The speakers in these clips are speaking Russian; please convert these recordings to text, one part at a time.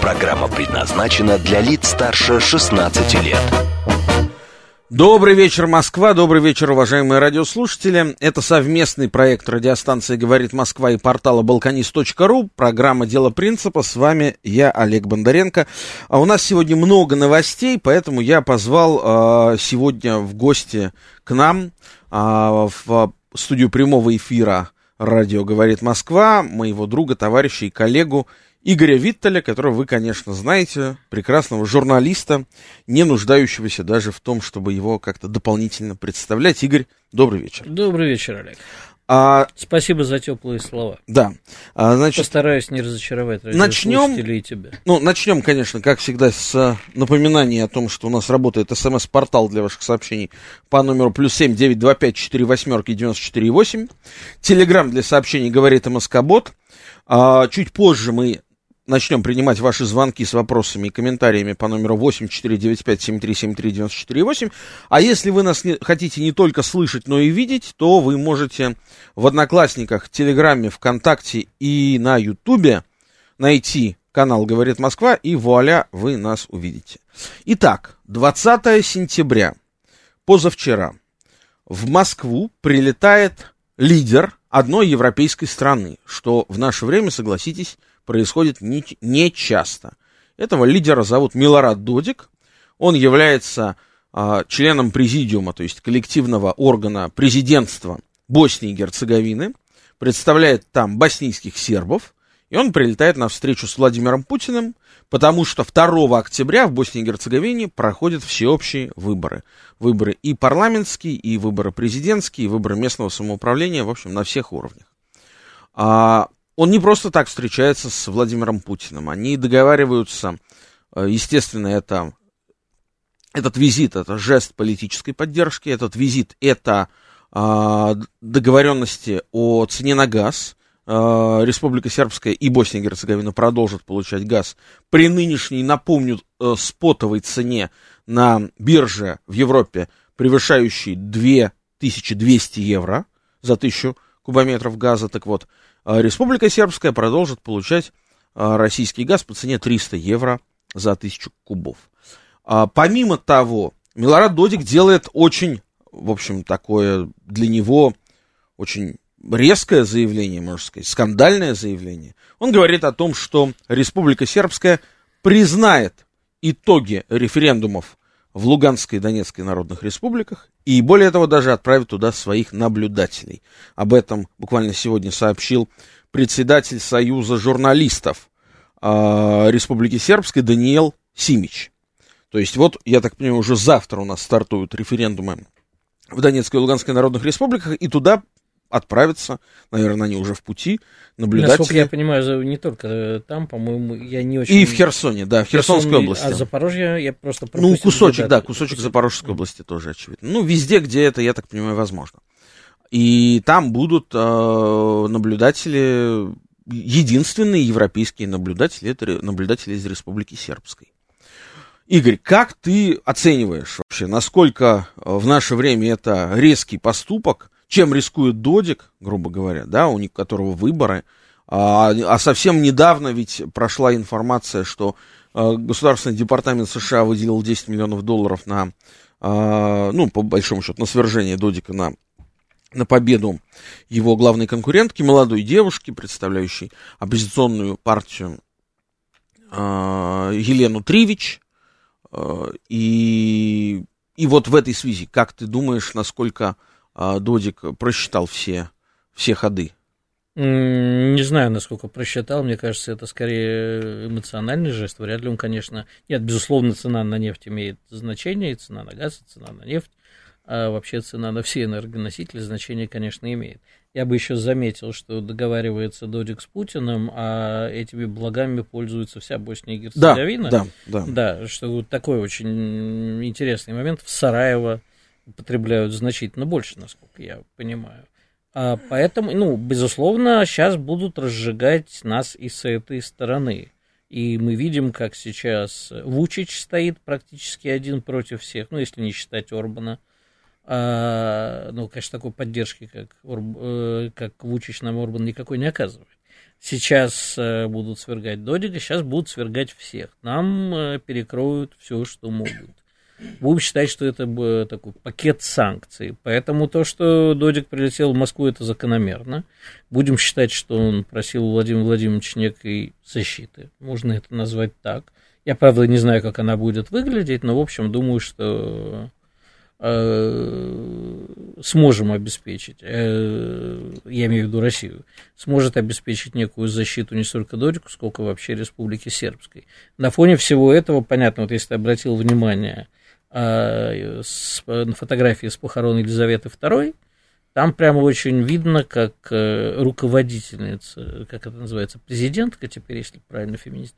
Программа предназначена для лиц старше 16 лет. Добрый вечер, Москва. Добрый вечер, уважаемые радиослушатели. Это совместный проект радиостанции «Говорит Москва» и портала «Балканист.ру». Программа «Дело принципа». С вами я, Олег Бондаренко. А у нас сегодня много новостей, поэтому я позвал э, сегодня в гости к нам э, в студию прямого эфира радио «Говорит Москва» моего друга, товарища и коллегу Игоря Виттеля, которого вы, конечно, знаете, прекрасного журналиста, не нуждающегося даже в том, чтобы его как-то дополнительно представлять. Игорь, добрый вечер. Добрый вечер, Олег. А, Спасибо за теплые слова. Да. А, значит, Постараюсь не разочаровать начнем, и тебя. Ну, начнем, конечно, как всегда, с напоминания о том, что у нас работает смс-портал для ваших сообщений по номеру плюс семь девять два пять четыре восьмерки девяносто четыре восемь. Телеграмм для сообщений говорит МСК-бот. А, чуть позже мы начнем принимать ваши звонки с вопросами и комментариями по номеру 8495-7373-94-8. А если вы нас не, хотите не только слышать, но и видеть, то вы можете в Одноклассниках, Телеграме, ВКонтакте и на Ютубе найти канал «Говорит Москва», и вуаля, вы нас увидите. Итак, 20 сентября, позавчера, в Москву прилетает лидер одной европейской страны, что в наше время, согласитесь, происходит не, не часто. Этого лидера зовут Милорад Додик. Он является а, членом президиума, то есть коллективного органа президентства Боснии и Герцеговины, представляет там боснийских сербов, и он прилетает на встречу с Владимиром Путиным, потому что 2 октября в Боснии и Герцеговине проходят всеобщие выборы. Выборы и парламентские, и выборы президентские, и выборы местного самоуправления, в общем, на всех уровнях. А, он не просто так встречается с Владимиром Путиным. Они договариваются, э, естественно, это, этот визит, это жест политической поддержки, этот визит, это а, договоренности о цене на газ. А, Республика Сербская и Босния и Герцеговина продолжат получать газ при нынешней, напомню, э, спотовой цене на бирже в Европе, превышающей 2200 евро за тысячу кубометров газа. Так вот, Республика Сербская продолжит получать а, российский газ по цене 300 евро за тысячу кубов. А помимо того, Милорад Додик делает очень, в общем, такое для него очень резкое заявление, можно сказать, скандальное заявление. Он говорит о том, что Республика Сербская признает итоги референдумов в Луганской и Донецкой народных республиках, и более того, даже отправит туда своих наблюдателей. Об этом буквально сегодня сообщил председатель Союза журналистов э, Республики Сербской Даниэл Симич. То есть вот, я так понимаю, уже завтра у нас стартуют референдумы в Донецкой и Луганской народных республиках, и туда отправятся, наверное, они уже в пути, наблюдатели. Насколько я понимаю, не только там, по-моему, я не очень... И в Херсоне, да, в Херсонской Херсон, области. А Запорожье я просто Ну, кусочек, да, кусочек Запорожской области тоже очевидно. Ну, везде, где это, я так понимаю, возможно. И там будут э, наблюдатели, единственные европейские наблюдатели, это наблюдатели из Республики Сербской. Игорь, как ты оцениваешь вообще, насколько в наше время это резкий поступок, чем рискует Додик, грубо говоря, да, у которого выборы. А, а совсем недавно ведь прошла информация, что а, Государственный департамент США выделил 10 миллионов долларов на, а, ну, по большому счету, на свержение Додика, на, на победу его главной конкурентки, молодой девушки, представляющей оппозиционную партию а, Елену Тривич. А, и, и вот в этой связи, как ты думаешь, насколько Додик просчитал все, все ходы? Не знаю, насколько просчитал. Мне кажется, это скорее эмоциональный жест. Вряд ли он, конечно... Нет, безусловно, цена на нефть имеет значение, и цена на газ, и цена на нефть. А вообще цена на все энергоносители значение, конечно, имеет. Я бы еще заметил, что договаривается Додик с Путиным, а этими благами пользуется вся Босния и Герцеговина. Да, да, да. Да, что вот такой очень интересный момент. В Сараево употребляют значительно больше, насколько я понимаю. А поэтому, ну, безусловно, сейчас будут разжигать нас и с этой стороны. И мы видим, как сейчас Вучич стоит практически один против всех, ну, если не считать Орбана. А, ну, конечно, такой поддержки, как, Орб, э, как Вучич нам Орбан никакой не оказывает. Сейчас э, будут свергать Додика, сейчас будут свергать всех. Нам э, перекроют все, что могут будем считать, что это бы такой пакет санкций. Поэтому то, что Додик прилетел в Москву, это закономерно. Будем считать, что он просил у Владимира Владимировича некой защиты. Можно это назвать так. Я, правда, не знаю, как она будет выглядеть, но, в общем, думаю, что э, сможем обеспечить, э, я имею в виду Россию, сможет обеспечить некую защиту не столько Додику, сколько вообще Республики Сербской. На фоне всего этого, понятно, вот если ты обратил внимание, с, на фотографии с похорон Елизаветы II, там прямо очень видно, как э, руководительница, как это называется, президентка теперь, если правильно феминист,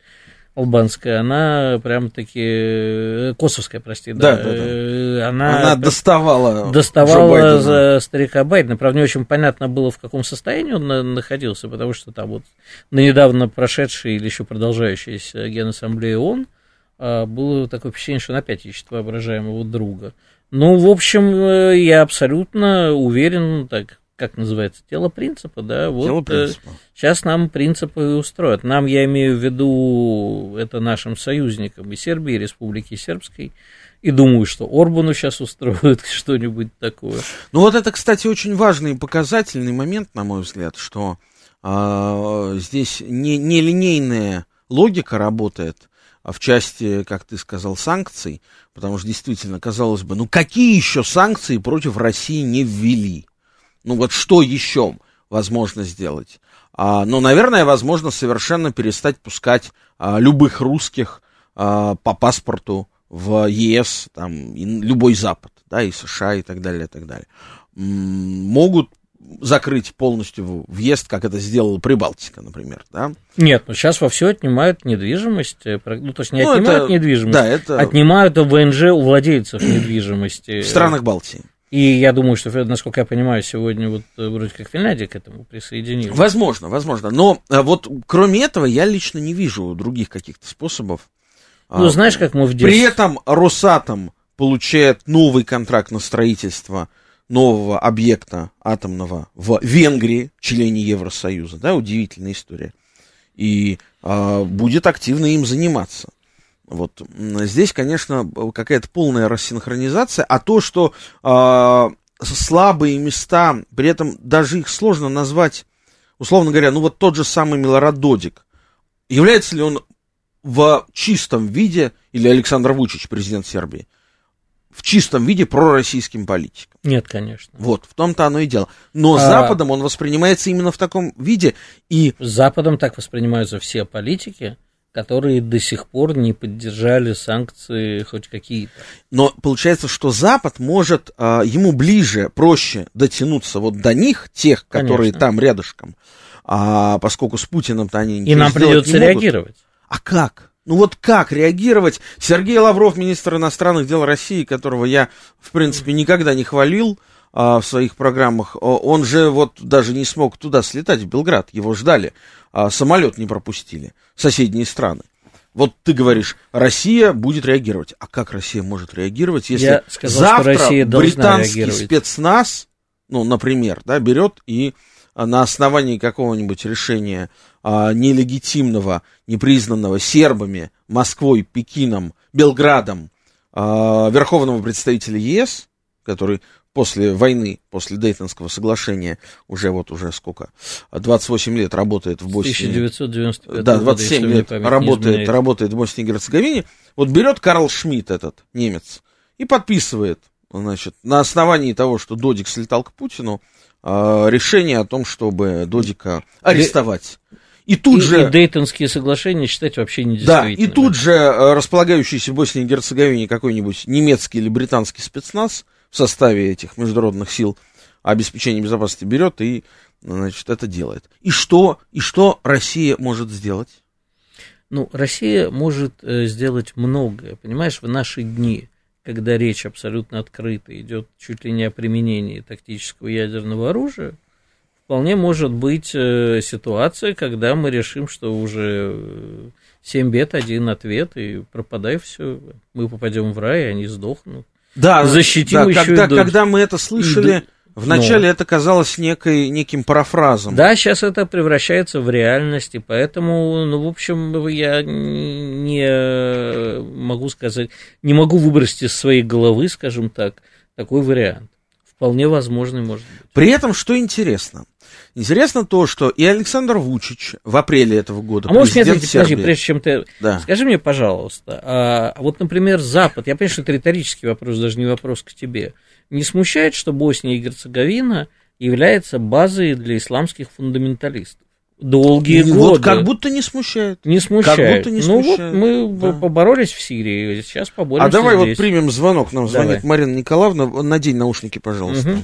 албанская, она прям таки э, косовская, прости, да, да, да, да. она, она доставала доставала за старика Байдена. Правда, не очень понятно было, в каком состоянии он находился, потому что там вот на недавно прошедшей или еще продолжающейся Генассамблее ООН а, было такое впечатление, что он опять ищет воображаемого друга. Ну, в общем, э, я абсолютно уверен, так, как называется, тело принципа, да, вот тело э, принципа. сейчас нам принципы устроят. Нам, я имею в виду, это нашим союзникам и Сербии, и Республики Сербской, и думаю, что Орбану сейчас устроят что-нибудь такое. Ну вот это, кстати, очень важный и показательный момент, на мой взгляд, что э, здесь не, не линейная логика работает, в части, как ты сказал, санкций, потому что действительно, казалось бы, ну какие еще санкции против России не ввели? Ну вот что еще возможно сделать? А, ну, наверное, возможно совершенно перестать пускать а, любых русских а, по паспорту в ЕС, там, и любой Запад, да, и США, и так далее, и так далее. М- могут закрыть полностью въезд, как это сделала Прибалтика, например, да? Нет, ну сейчас во все отнимают недвижимость, э, ну то есть не ну, отнимают это, недвижимость, да, это... отнимают ВНЖ у владельцев недвижимости. В странах Балтии. И я думаю, что, насколько я понимаю, сегодня вот э, вроде как Финляндия к этому присоединилась. Возможно, возможно. Но э, вот кроме этого я лично не вижу других каких-то способов. Ну, знаешь, как мы в детстве... При этом Росатом получает новый контракт на строительство нового объекта атомного в Венгрии, члене Евросоюза, да, удивительная история, и а, будет активно им заниматься. Вот. Здесь, конечно, какая-то полная рассинхронизация, а то, что а, слабые места, при этом даже их сложно назвать, условно говоря, ну вот тот же самый Милорад Додик, является ли он в чистом виде, или Александр Вучич, президент Сербии, в чистом виде пророссийским политиком. Нет, конечно. Вот, в том-то оно и дело. Но а... Западом он воспринимается именно в таком виде. И... Западом так воспринимаются все политики, которые до сих пор не поддержали санкции хоть какие-то. Но получается, что Запад может, а, ему ближе, проще дотянуться вот до них, тех, которые Конечно. там рядышком, а, поскольку с Путиным-то они И нам придется реагировать. А как? Ну вот как реагировать? Сергей Лавров, министр иностранных дел России, которого я, в принципе, никогда не хвалил а, в своих программах, он же вот даже не смог туда слетать, в Белград, его ждали, а, самолет не пропустили, соседние страны. Вот ты говоришь, Россия будет реагировать. А как Россия может реагировать, если я сказал, завтра Россия британский реагировать. спецназ, ну, например, да, берет и на основании какого-нибудь решения а, нелегитимного, непризнанного сербами, Москвой, Пекином, Белградом а, верховного представителя ЕС, который после войны, после Дейтонского соглашения, уже вот уже сколько, 28 лет работает в Боснии. 1995 Да, 27 года, лет работает, работает в Боснии и Герцеговине. Вот берет Карл Шмидт, этот немец, и подписывает, значит, на основании того, что Додик слетал к Путину, а, решение о том, чтобы Додика арестовать. И тут и, же... И Дейтонские соглашения считать вообще не Да, и тут же э, располагающийся в Боснии и Герцеговине какой-нибудь немецкий или британский спецназ в составе этих международных сил обеспечения безопасности берет и значит, это делает. И что, и что Россия может сделать? Ну, Россия может э, сделать многое. Понимаешь, в наши дни, когда речь абсолютно открыта, идет чуть ли не о применении тактического ядерного оружия, вполне может быть э, ситуация, когда мы решим, что уже э, 7 бед, один ответ, и пропадай все. Мы попадем в рай, они сдохнут. Да, Защитим да, еще когда, и когда мы это слышали, и вначале Ну. это казалось некой, неким парафразом. Да, сейчас это превращается в реальность, и поэтому, ну, в общем, я не могу сказать, не могу выбросить из своей головы, скажем так, такой вариант. Вполне возможный может быть. При этом, что интересно? Интересно то, что и Александр Вучич в апреле этого года, А может, нет, президент подожди, прежде чем ты... Да. Скажи мне, пожалуйста, а вот, например, Запад, я понимаю, что это риторический вопрос, даже не вопрос к тебе, не смущает, что Босния и Герцеговина является базой для исламских фундаменталистов? Долгие И годы. вот как будто не смущает. Не смущает. Как будто не Ну смущает. вот мы Да. поборолись в Сирии, сейчас поборемся А давай вот здесь. примем звонок. Нам звонит Давай. Марина Николаевна. Надень наушники, пожалуйста. Мгм.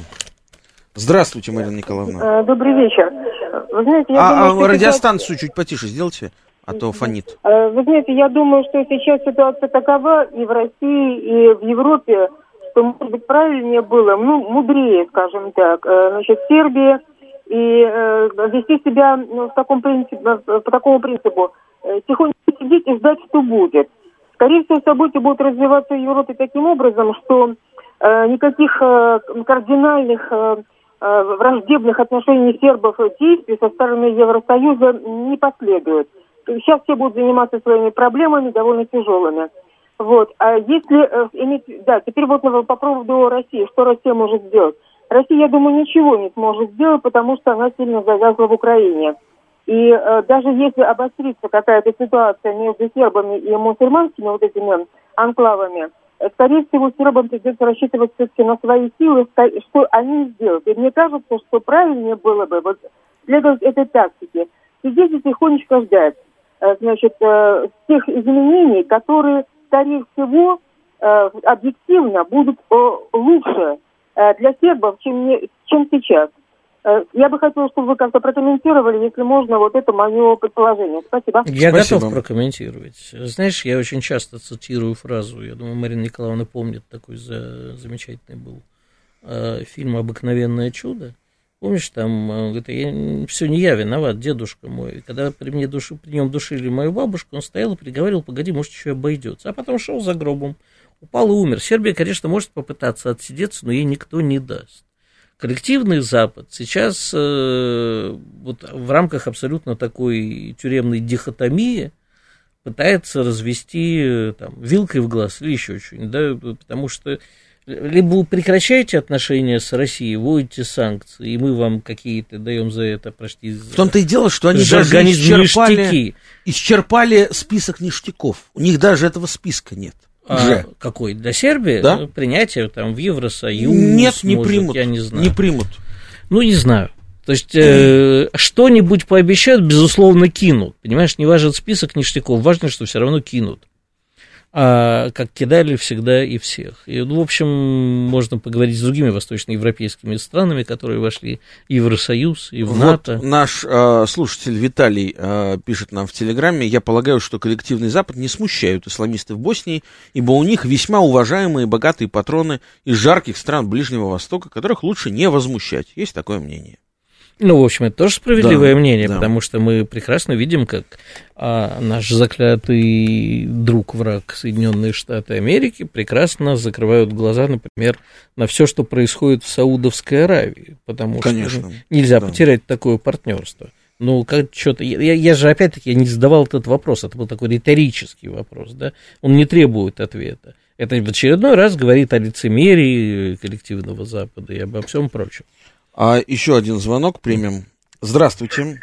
Здравствуйте, Марина Николаевна. Э, Добрый вечер. Вы знаете, я А, думаю, а радиостанцию чуть потише сделайте, а то фонит. э, Вы знаете, я думаю, что сейчас ситуация такова и в России, и в Европе, что, может быть, правильнее было, ну, мудрее, скажем так, э, значит, Сербия и э, вести себя ну, в таком принципе, э, по такому принципу, э, тихонько сидеть и ждать, что будет. Скорее всего, события будут развиваться в Европе таким образом, что э, никаких э, кардинальных э, э, враждебных отношений сербов и действий со стороны Евросоюза не последует. Сейчас все будут заниматься своими проблемами, довольно тяжелыми. Вот. А если э, иметь... Да, теперь вот по поводу России. Что Россия может сделать? Россия, я думаю, ничего не сможет сделать, потому что она сильно завязла в Украине. И э, даже если обострится какая-то ситуация между сербами и мусульманскими вот этими анклавами, э, скорее всего, сербам придется рассчитывать все-таки на свои силы, что они сделают. И мне кажется, что правильнее было бы вот следовать этой тактике. Сидеть и тихонечко ждать, э, значит, э, тех изменений, которые, скорее всего, э, объективно будут э, лучше э, для сербов, чем, не- чем сейчас. Я бы хотела, чтобы вы как-то прокомментировали, если можно, вот это мое предположение. Спасибо. Я Спасибо. готов прокомментировать. Знаешь, я очень часто цитирую фразу, я думаю, Марина Николаевна помнит, такой за, замечательный был э, фильм «Обыкновенное чудо». Помнишь, там, э, говорит, я, все не я виноват, дедушка мой. Когда при, мне души, при нем душили мою бабушку, он стоял и приговаривал, погоди, может, еще обойдется. А потом шел за гробом, упал и умер. Сербия, конечно, может попытаться отсидеться, но ей никто не даст. Коллективный Запад сейчас э, вот в рамках абсолютно такой тюремной дихотомии пытается развести э, там, вилкой в глаз или еще что-нибудь, да, потому что либо вы прекращаете отношения с Россией, вводите санкции, и мы вам какие-то даем за это, прости, В том-то и дело, что они даже исчерпали, ништяки. исчерпали список ништяков. У них даже этого списка нет. А Уже. какой? Для Сербии? Да. Ну, Принятие там в Евросоюз. Нет, не может, примут. Я не знаю. Не примут. Ну, не знаю. То есть э, что-нибудь пообещают, безусловно, кинут. Понимаешь, не важен список ништяков, важно, что все равно кинут. А, как кидали всегда и всех. И, ну, в общем, можно поговорить с другими восточноевропейскими странами, которые вошли и в Евросоюз, и в Вот НАТО. наш э, слушатель Виталий э, пишет нам в Телеграме, я полагаю, что коллективный Запад не смущают исламисты в Боснии, ибо у них весьма уважаемые богатые патроны из жарких стран Ближнего Востока, которых лучше не возмущать. Есть такое мнение. Ну, в общем, это тоже справедливое Да, мнение, да. потому что мы прекрасно видим, как а, наш заклятый друг, враг Соединенные Штаты Америки прекрасно закрывают глаза, например, на все, что происходит в Саудовской Аравии, потому Конечно, что нельзя да. потерять такое партнерство. Ну, как что-то. Я, я- я же опять-таки не задавал этот вопрос, это был такой риторический вопрос, да? Он не требует ответа. Это в очередной раз говорит о лицемерии коллективного Запада и обо всем прочем. А еще один звонок примем. Здравствуйте.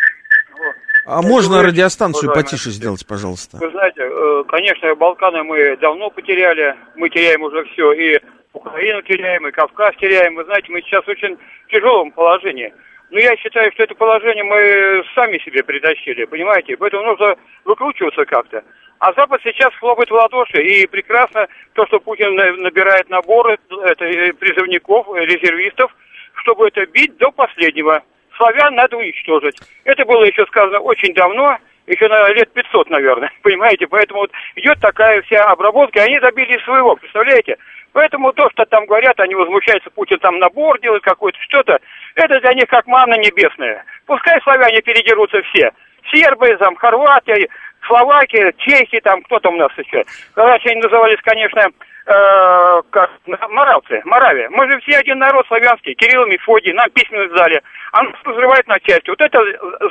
А можно вечер, радиостанцию уважаемые потише сделать, пожалуйста? Вы знаете, э, конечно, Балканы мы давно потеряли, мы теряем уже все, и Украину теряем, и Кавказ теряем. Вы знаете, мы сейчас в очень тяжелом положении. Но я считаю, что это положение мы сами себе притащили, понимаете? Поэтому нужно выкручиваться как-то. А Запад сейчас хлопает в ладоши, и прекрасно то, что Путин на- набирает наборы это, э, призывников, э, резервистов, чтобы это бить до последнего. славян надо уничтожить. Это было еще сказано очень давно, еще на лет 500, наверное, понимаете? Поэтому вот идет такая вся обработка, и они добились своего, представляете? Поэтому то, что там говорят, они возмущаются, Путин там набор делает какой-то, что-то, это для них как манна небесная. Пускай славяне передерутся все. Сербы, там, Хорватия, Словакия, Чехия, там, кто там у нас еще. Раньше они назывались, конечно, э, как, моравцы, Моравия. Мы же все один народ славянский, Кирилл Мефодий, нам письменность дали. А нас разрывает на части. Вот эту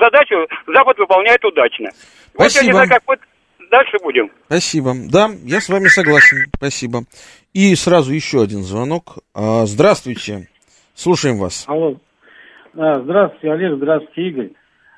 задачу Запад выполняет удачно. Спасибо. Вот я не знаю, как мы дальше будем. Спасибо. Да, я с вами согласен. Спасибо. И сразу еще один звонок. А, здравствуйте. Слушаем вас. Алло. А, здравствуйте, Олег. Здравствуйте, Игорь.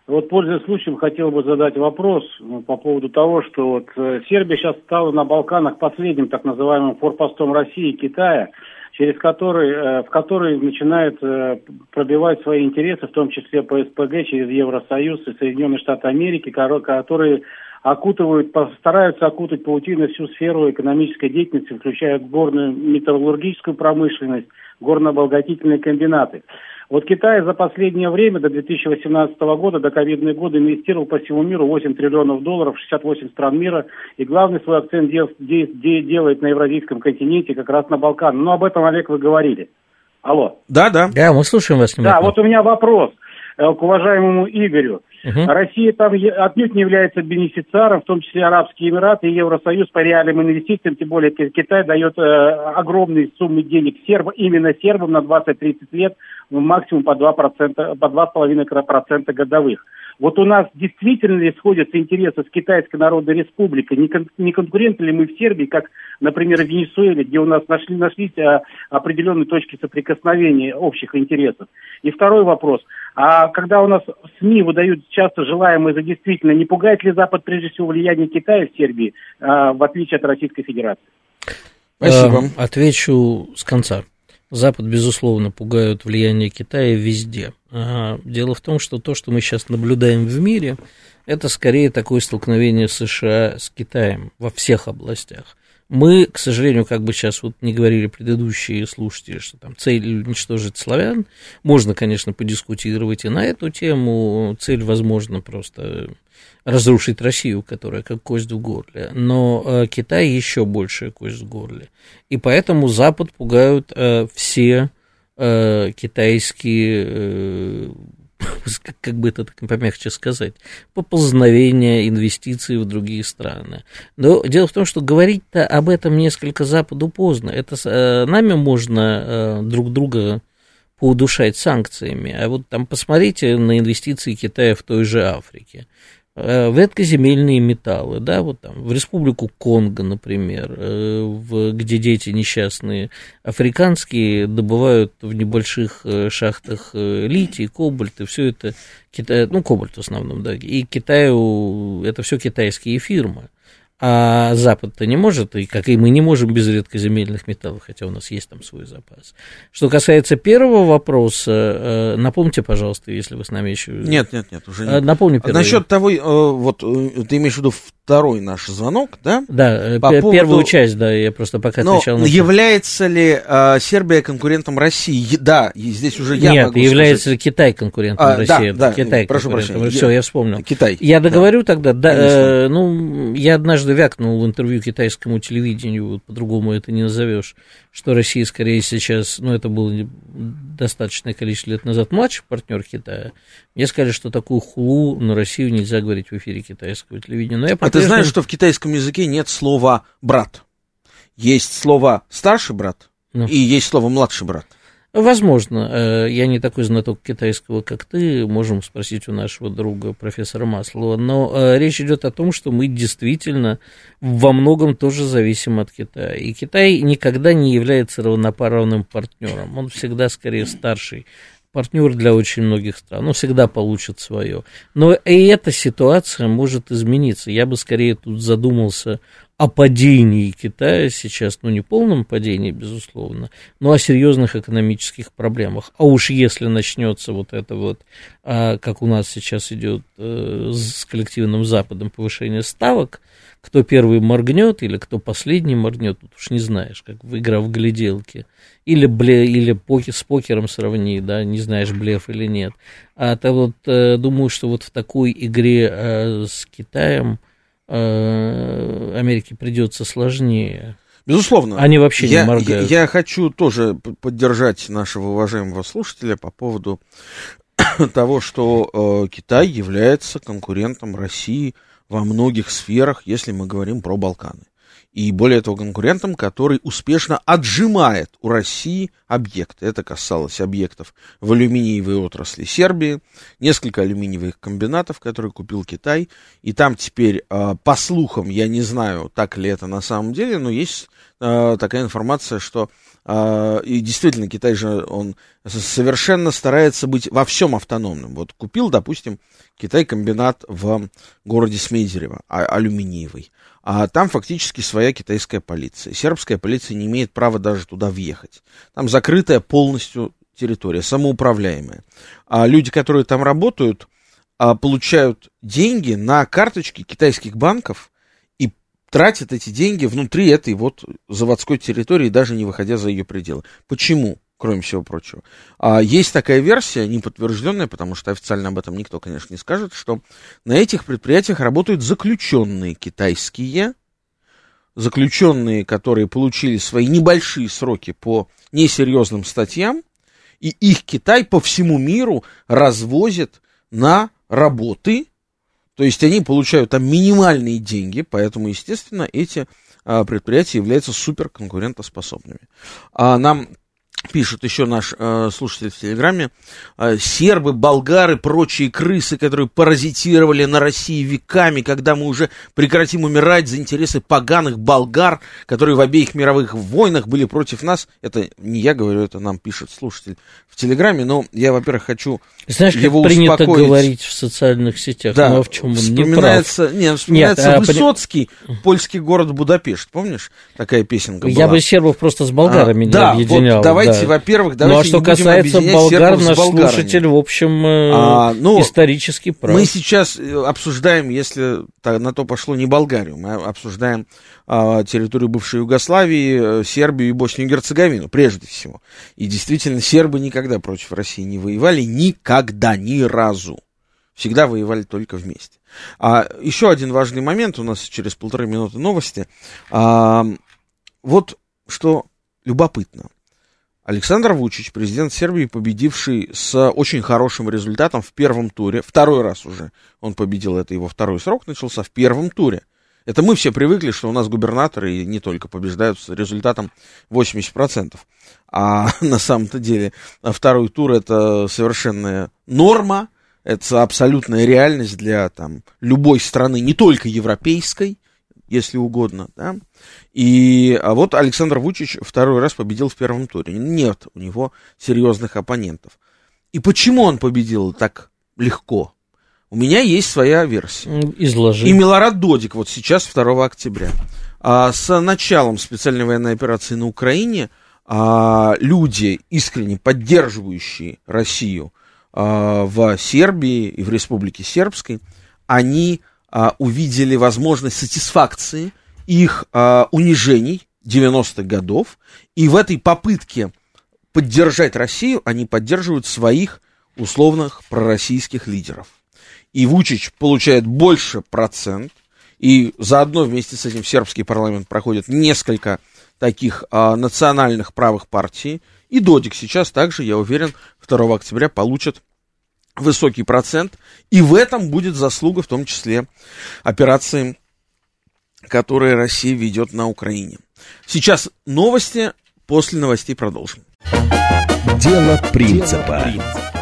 Вот, пользуясь случаем, хотел бы задать вопрос ну, по поводу того, что вот э, Сербия сейчас стала на Балканах последним так называемым форпостом России и Китая, через который, э, в который начинает э, пробивать свои интересы, в том числе по СПГ, через Евросоюз и Соединенные Штаты Америки, которые окутывают, стараются окутать паутиной всю сферу экономической деятельности, включая горную металлургическую промышленность, горно-обогатительные комбинаты. Вот Китай за последнее время, до 2018 года, до ковидные годы, инвестировал по всему миру 8 триллионов долларов, 68 стран мира, и главный свой акцент дел, де, де, делает на евразийском континенте, как раз на Балкан. Но об этом, Олег, вы говорили. Алло. Да, да. Да, мы слушаем вас. Да, вот у меня вопрос э, к уважаемому Игорю. Угу. Россия там отнюдь не является бенефициаром, в том числе Арабские Эмираты и Евросоюз по реальным инвестициям, тем более Китай дает э, огромные суммы денег сербам, именно сербам на 20-30 лет, максимум по 2%, по 2,5% годовых. Вот у нас действительно ли сходятся интересы с Китайской Народной Республикой? Не, кон, не конкуренты ли мы в Сербии, как, например, в Венесуэле, где у нас нашли, нашлись а, определенные точки соприкосновения общих интересов? И второй вопрос. А когда у нас СМИ выдают часто желаемое за действительно, не пугает ли Запад прежде всего влияние Китая в Сербии, а, в отличие от Российской Федерации? Спасибо. Э, отвечу с конца. Запад, безусловно, пугают влияние Китая везде. Дело в том, что то, что мы сейчас наблюдаем в мире, это скорее такое столкновение США с Китаем во всех областях. Мы, к сожалению, как бы сейчас вот не говорили предыдущие слушатели, что там цель уничтожить славян. Можно, конечно, подискутировать и на эту тему. Цель, возможно, просто разрушить Россию, которая как кость в горле. Но э, Китай еще большая кость в горле. И поэтому Запад пугают э, все э, китайские как бы это так помягче сказать, поползновения инвестиций в другие страны. Но дело в том, что говорить-то об этом несколько Западу поздно. Это э, нами можно э, друг друга поудушать санкциями. А вот там посмотрите на инвестиции Китая в той же Африке. Э, редкоземельные металлы, да, вот там, в республику Конго, например, э, в, где дети несчастные африканские добывают в небольших э, шахтах литий, кобальт, и все это, Китай, ну, кобальт в основном, да, и Китаю, это все китайские фирмы. А Запад-то не может, и как и мы не можем без редкоземельных металлов, хотя у нас есть там свой запас. Что касается первого вопроса, э, напомните, пожалуйста, если вы с нами еще... Нет, нет, нет, уже нет. Напомню первый. Насчет того, э, вот ты имеешь в виду второй наш звонок, да? Да, э, По поводу... первую часть, да, я просто пока Но отвечал на... является ли э, Сербия конкурентом России? Да, здесь уже я Нет, могу является сказать... Китай конкурентом а, России. Да, да, Китай прошу прощения. Все, я вспомнил. Китай. Я договорю да. тогда, да, э, ну, я однажды вякнул в интервью китайскому телевидению, вот, по-другому это не назовешь, что Россия скорее сейчас, ну, это было достаточное количество лет назад, младший партнер Китая. Мне сказали, что такую хулу на Россию нельзя говорить в эфире китайского телевидения. Но я а ты знаешь, что в китайском языке нет слова «брат»? Есть слово «старший брат» ну. и есть слово «младший брат». Возможно, э, я не такой знаток китайского, как ты, можем спросить у нашего друга профессора Маслова, но э, речь идет о том, что мы действительно во многом тоже зависим от Китая. И Китай никогда не является равноправным партнером, он всегда скорее старший партнер для очень многих стран, он всегда получит свое. Но и эта ситуация может измениться. Я бы скорее тут задумался о падении Китая сейчас, ну не полном падении, безусловно, но о серьезных экономических проблемах. А уж если начнется вот это вот, а, как у нас сейчас идет э, с коллективным Западом повышение ставок, кто первый моргнет или кто последний моргнет, тут уж не знаешь, как в игра в гляделки. Или, бле, или поки, с покером сравни, да, не знаешь, блеф или нет. А то вот э, думаю, что вот в такой игре э, с Китаем Америке придется сложнее. Безусловно. Они вообще я, не моргают. Я, я хочу тоже поддержать нашего уважаемого слушателя по поводу того, что э, Китай является конкурентом России во многих сферах, если мы говорим про Балканы. И более того, конкурентом, который успешно отжимает у России объекты. Это касалось объектов в алюминиевой отрасли Сербии, несколько алюминиевых комбинатов, которые купил Китай. И там теперь, а, по слухам, я не знаю, так ли это на самом деле, но есть а, такая информация, что а, и действительно Китай же, он совершенно старается быть во всем автономным. Вот купил, допустим, Китай комбинат в городе Смедерево, алюминиевый. А там фактически своя китайская полиция. Сербская полиция не имеет права даже туда въехать. Там закрытая полностью территория, самоуправляемая. А люди, которые там работают, а, получают деньги на карточки китайских банков и тратят эти деньги внутри этой вот заводской территории, даже не выходя за ее пределы. Почему? Кроме всего прочего. А есть такая версия, не подтвержденная, потому что официально об этом никто, конечно, не скажет, что на этих предприятиях работают заключенные китайские, заключенные, которые получили свои небольшие сроки по несерьезным статьям, и их Китай по всему миру развозит на работы, то есть они получают там минимальные деньги, поэтому, естественно, эти а, предприятия являются суперконкурентоспособными. А нам пишет еще наш э, слушатель в Телеграме, э, сербы, болгары, прочие крысы, которые паразитировали на России веками, когда мы уже прекратим умирать за интересы поганых болгар, которые в обеих мировых войнах были против нас. Это не я говорю, это нам пишет слушатель в Телеграме, но я, во-первых, хочу Знаешь, его как принято успокоить. говорить в социальных сетях, Да, а в чем он не прав? вспоминается, не, вспоминается Нет, а, Высоцкий, польский город Будапешт, помнишь? Такая песенка Я была. бы сербов просто с болгарами А, не да, объединял. вот давайте, да. Во-первых, Ну, а давайте что касается болгар, наш слушатель, в общем, э, А, ну, исторически прав. Мы сейчас э, обсуждаем, если на то пошло, не Болгарию, мы обсуждаем а, территорию бывшей Югославии, э, Сербию и Боснию и Герцеговину, прежде всего. И действительно, сербы никогда против России не воевали, никогда, ни разу. Всегда воевали только вместе. А еще один важный момент, у нас через полторы минуты новости. А, вот что любопытно. Александр Вучич, президент Сербии, победивший с очень хорошим результатом в первом туре, второй раз уже он победил, это его второй срок начался в первом туре. Это мы все привыкли, что у нас губернаторы и не только побеждают с результатом 80%. А на самом-то деле второй тур это совершенная норма, это абсолютная реальность для там, любой страны, не только европейской, если угодно, да. И а вот Александр Вучич второй раз победил в первом туре. Нет у него серьезных оппонентов. И почему он победил так легко? У меня есть своя версия. Изложи. И Милорад Додик вот сейчас, 2 октября. А, с началом специальной военной операции на Украине а, люди, искренне поддерживающие Россию а, в Сербии и в Республике Сербской, они а, увидели возможность сатисфакции их а, унижений 90-х годов, и в этой попытке поддержать Россию они поддерживают своих условных пророссийских лидеров. И Вучич получает больше процент, и заодно вместе с этим сербский парламент проходит несколько таких а, национальных правых партий, и Додик сейчас также, я уверен, 2 октября получит высокий процент, и в этом будет заслуга в том числе операции, которые Россия ведет на Украине. Сейчас новости, после новостей продолжим. Дело принципа.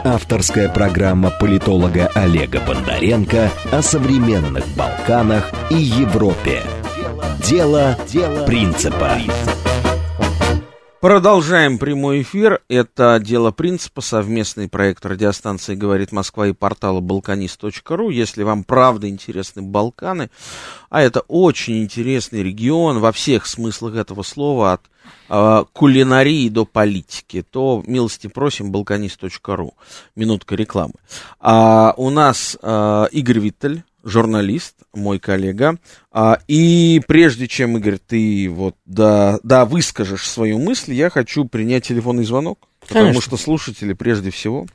Авторская программа политолога Олега Бондаренко о современных Балканах и Европе. Дело принципа. Продолжаем прямой эфир. Это «Дело принципа», совместный проект радиостанции «Говорит Москва» и портала «Балканист.ру». Если вам правда интересны Балканы, а это очень интересный регион во всех смыслах этого слова, от э, кулинарии до политики, то милости просим «Балканист.ру». Минутка рекламы. А, у нас э, Игорь Виттель, журналист, мой коллега. А, и прежде чем, Игорь, ты вот да, да выскажешь свою мысль, я хочу принять телефонный звонок, потому Конечно. что слушатели прежде всего.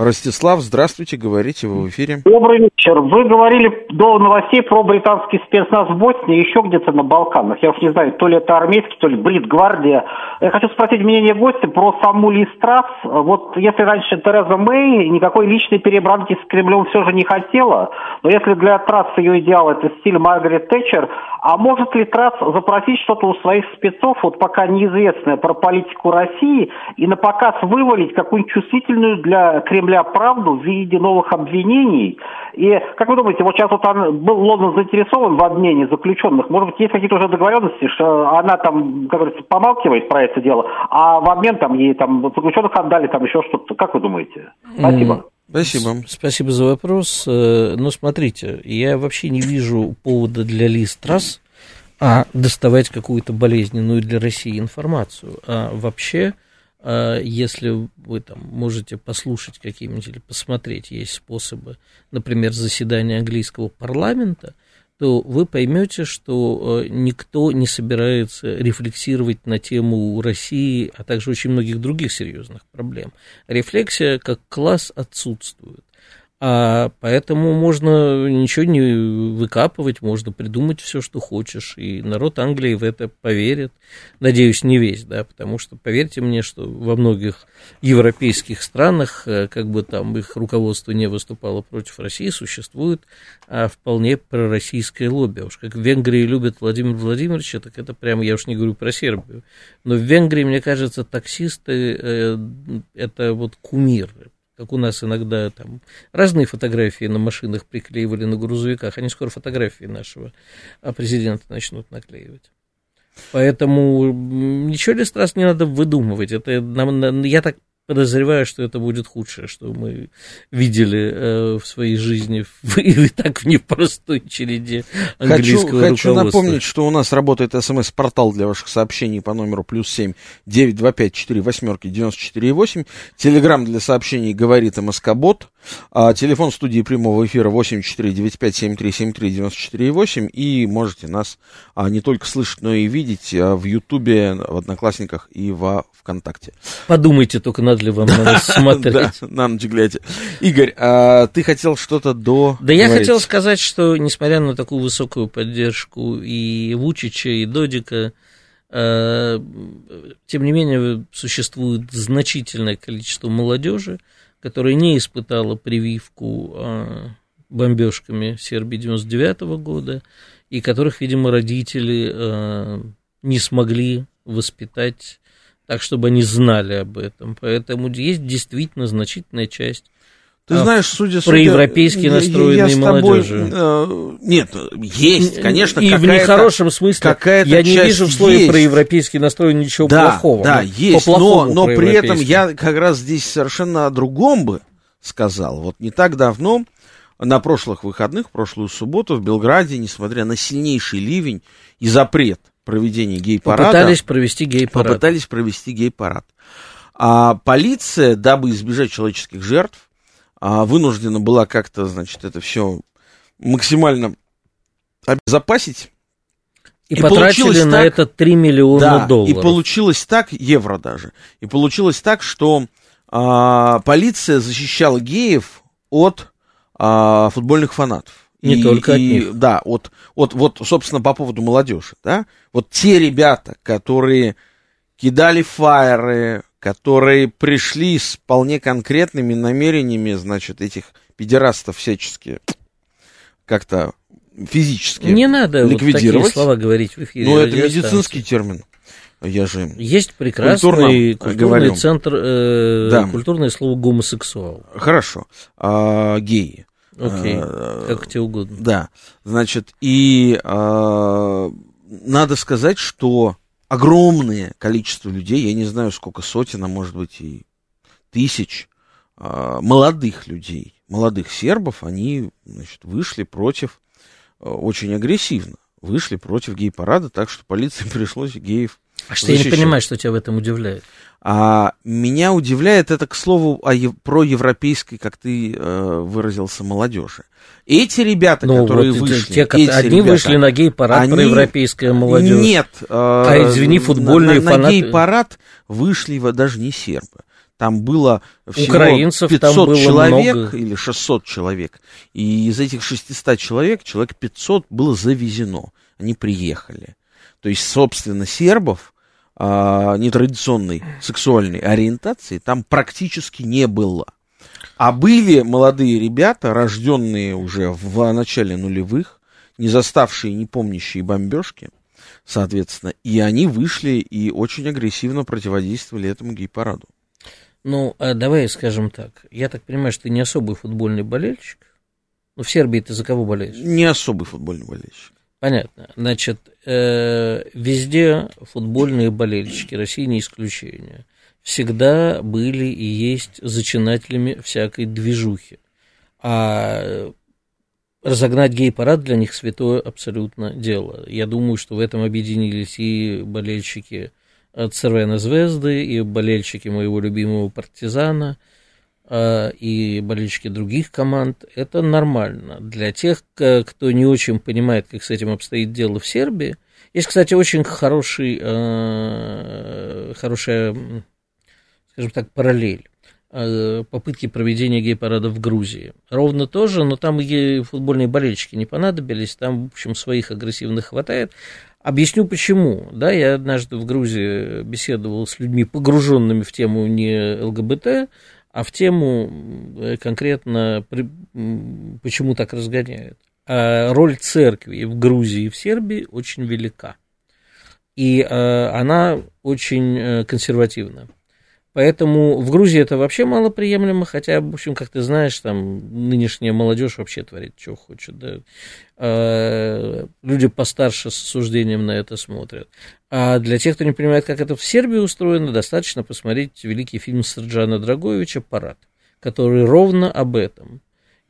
Ростислав, здравствуйте, говорите, вы в эфире. Добрый вечер. Вы говорили до новостей про британский спецназ в Боснии, еще где-то на Балканах. Я уж не знаю, то ли это армейский, то ли Бритгвардия. Я хочу спросить мнение гостя про саму Ли Страс. Вот если раньше Тереза Мэй никакой личной перебранки с Кремлем все же не хотела, но если для Трасс ее идеал это стиль Маргарет Тэтчер, а может ли Трасс запросить что-то у своих спецов, вот пока неизвестное, про политику России, и на показ вывалить какую-нибудь чувствительную для Кремля правду в виде новых обвинений? И как вы думаете, вот сейчас вот он, был Лондон заинтересован в обмене заключенных, может быть, есть какие-то уже договоренности, что она там, как говорится, помалкивает про это дело, а в обмен там ей там заключенных отдали, там еще что-то. Как вы думаете? Спасибо. Спасибо. Спасибо за вопрос. Э, Ну, смотрите, я вообще не вижу повода для Лиз Трасс а, доставать какую-то болезненную для России информацию. А вообще, если вы там можете послушать какие-нибудь или посмотреть, есть способы, например, заседания английского парламента, то вы поймете, что э, никто не собирается рефлексировать на тему России, а также очень многих других серьезных проблем. Рефлексия как класс отсутствует. А поэтому можно ничего не выкапывать, можно придумать все, что хочешь, и народ Англии в это поверит. Надеюсь, не весь, да, потому что, поверьте мне, что во многих европейских странах, э, как бы там их руководство не выступало против России, существует а, вполне пророссийское лобби. А Уж как в Венгрии любят Владимира Владимировича, так это прямо, я уж не говорю про Сербию. Но в Венгрии, мне кажется, таксисты э, это вот кумиры как у нас иногда там разные фотографии на машинах приклеивали на грузовиках, они скоро фотографии нашего а, президента начнут наклеивать. Поэтому ничего ли страст не надо выдумывать. Это нам, на- я так подозреваю, что это будет худшее, что мы видели э, в своей жизни в, и так в непростой череде Хочу, английского хочу руководства. напомнить, что у нас работает смс-портал для ваших сообщений по номеру плюс семь девять два пять четыре восьмерки девяносто четыре восемь. Телеграмм для сообщений говорит МСК-бот. А, телефон студии прямого эфира восемь четыре девять пять семь три семь три девяносто четыре восемь. И можете нас а, не только слышать, но и видеть а, в Ютубе, в Одноклассниках и во ВКонтакте. Подумайте только, надо ли вам на нас смотреть. На ночь глядя. Игорь, а, ты хотел что-то до... Да я хотел сказать, что несмотря на такую высокую поддержку и Вучича, и Додика, э, тем не менее существует значительное количество молодежи, которая не испытала прививку э, бомбежками Сербии 99 года, и которых, видимо, родители не смогли воспитать так, чтобы они знали об этом. Поэтому есть действительно значительная часть Ты а, знаешь, судя судя, проевропейски я- я- я тобой, молодежи. э, нет, есть, конечно, и в нехорошем смысле какая-то я не вижу в слове есть. проевропейский настрой ничего да, плохого. Да, есть, но, но при этом я как раз здесь совершенно о другом бы сказал. Вот не так давно, на прошлых выходных, прошлую субботу в Белграде, несмотря на сильнейший ливень и запрет проведения гей-парада, попытались провести гей-парад. попытались провести гей-парад. А полиция, дабы избежать человеческих жертв, а, вынуждена была как-то, значит, это все максимально обезопасить. И, И потратили на так- это 3 миллиона Да, долларов. и получилось так, евро даже, и получилось так, что а, полиция защищала геев от а, футбольных фанатов. Не И- только от и, них. Да, от, от, вот, собственно, по поводу молодежи, да, вот те ребята, которые кидали фаеры, которые пришли с вполне конкретными намерениями, значит, этих педерастов всячески как-то физически Не надо вот такие ликвидировать. слова говорить в эфире. Ну, это медицинский термин. Я же... Есть прекрасный культурный, говорю. центр, э, Да. культурное слово гомосексуал. Хорошо. А, геи. Окей, А, как тебе угодно. Да. Значит, и а, надо сказать, что огромное количество людей, я не знаю сколько сотен, а может быть и тысяч а, молодых людей, молодых сербов, они значит, вышли против, а, очень агрессивно, вышли против гей-парада, так что полиции пришлось геев а что защищать. я не понимаю, что тебя в этом удивляет? А меня удивляет это, к слову, о, про европейской, как ты э, выразился, молодежи. Эти ребята, ну, которые вот вышли... Те, эти одни ребята, вышли на гей-парад они... про европейская молодежь. Нет. Э, а извини, футбольные на, на, фанаты... На гей-парад вышли даже не сербы. Там было всего Украинцев 500 там было человек много. или 600 человек. И из этих 600 человек, человек 500 было завезено. Они приехали. То есть, собственно, сербов а, нетрадиционной сексуальной ориентации там практически не было. А были молодые ребята, рожденные уже в начале нулевых, не заставшие, не помнящие бомбежки, соответственно, и они вышли и очень агрессивно противодействовали этому гей-параду. Ну, а давай скажем так. Я так понимаю, что ты не особый футбольный болельщик. Ну, в Сербии ты за кого болеешь? Не особый футбольный болельщик. Понятно. Значит, э, везде футбольные болельщики, Россия не исключение, всегда были и есть зачинателями всякой движухи. А разогнать гей-парад для них святое абсолютно дело. Я думаю, что в этом объединились и болельщики Цервена Звезды, и болельщики моего любимого партизана – и болельщики других команд, это нормально. Для тех, кто не очень понимает, как с этим обстоит дело в Сербии, есть, кстати, очень хороший, а, хорошая, скажем так, параллель а, попытки проведения гей-парада в Грузии. Ровно тоже, но там и футбольные болельщики не понадобились, там, в общем, своих агрессивных хватает. Объясню почему. Да, я однажды в Грузии беседовал с людьми, погруженными в тему не ЛГБТ, а в тему э, конкретно, почему так разгоняют. А роль церкви в Грузии и в Сербии очень велика. И э, она очень э, консервативна. Поэтому в Грузии это вообще малоприемлемо, хотя, в общем, как ты знаешь, там нынешняя молодежь вообще творит, что хочет. Да. А, люди постарше с осуждением на это смотрят. А для тех, кто не понимает, как это в Сербии устроено, достаточно посмотреть великий фильм Сарджана Драгоевича «Парад», который ровно об этом.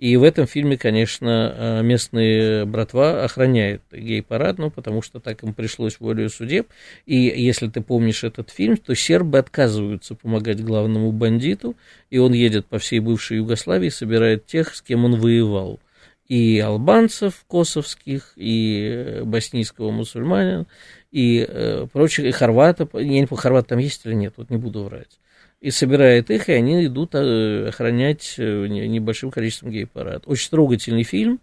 И в этом фильме, конечно, э, местные братва охраняет гей-парад, ну, потому что так им пришлось волею судеб. И если ты помнишь этот фильм, то сербы отказываются помогать главному бандиту, и он едет по всей бывшей Югославии, собирает тех, с кем он воевал. И албанцев косовских, и боснийского мусульманина, и э, прочих, и хорвата. Я не помню, хорват там есть или нет, вот не буду врать и собирает их, и они идут э, охранять э, небольшим количеством гей-парад. Очень трогательный фильм.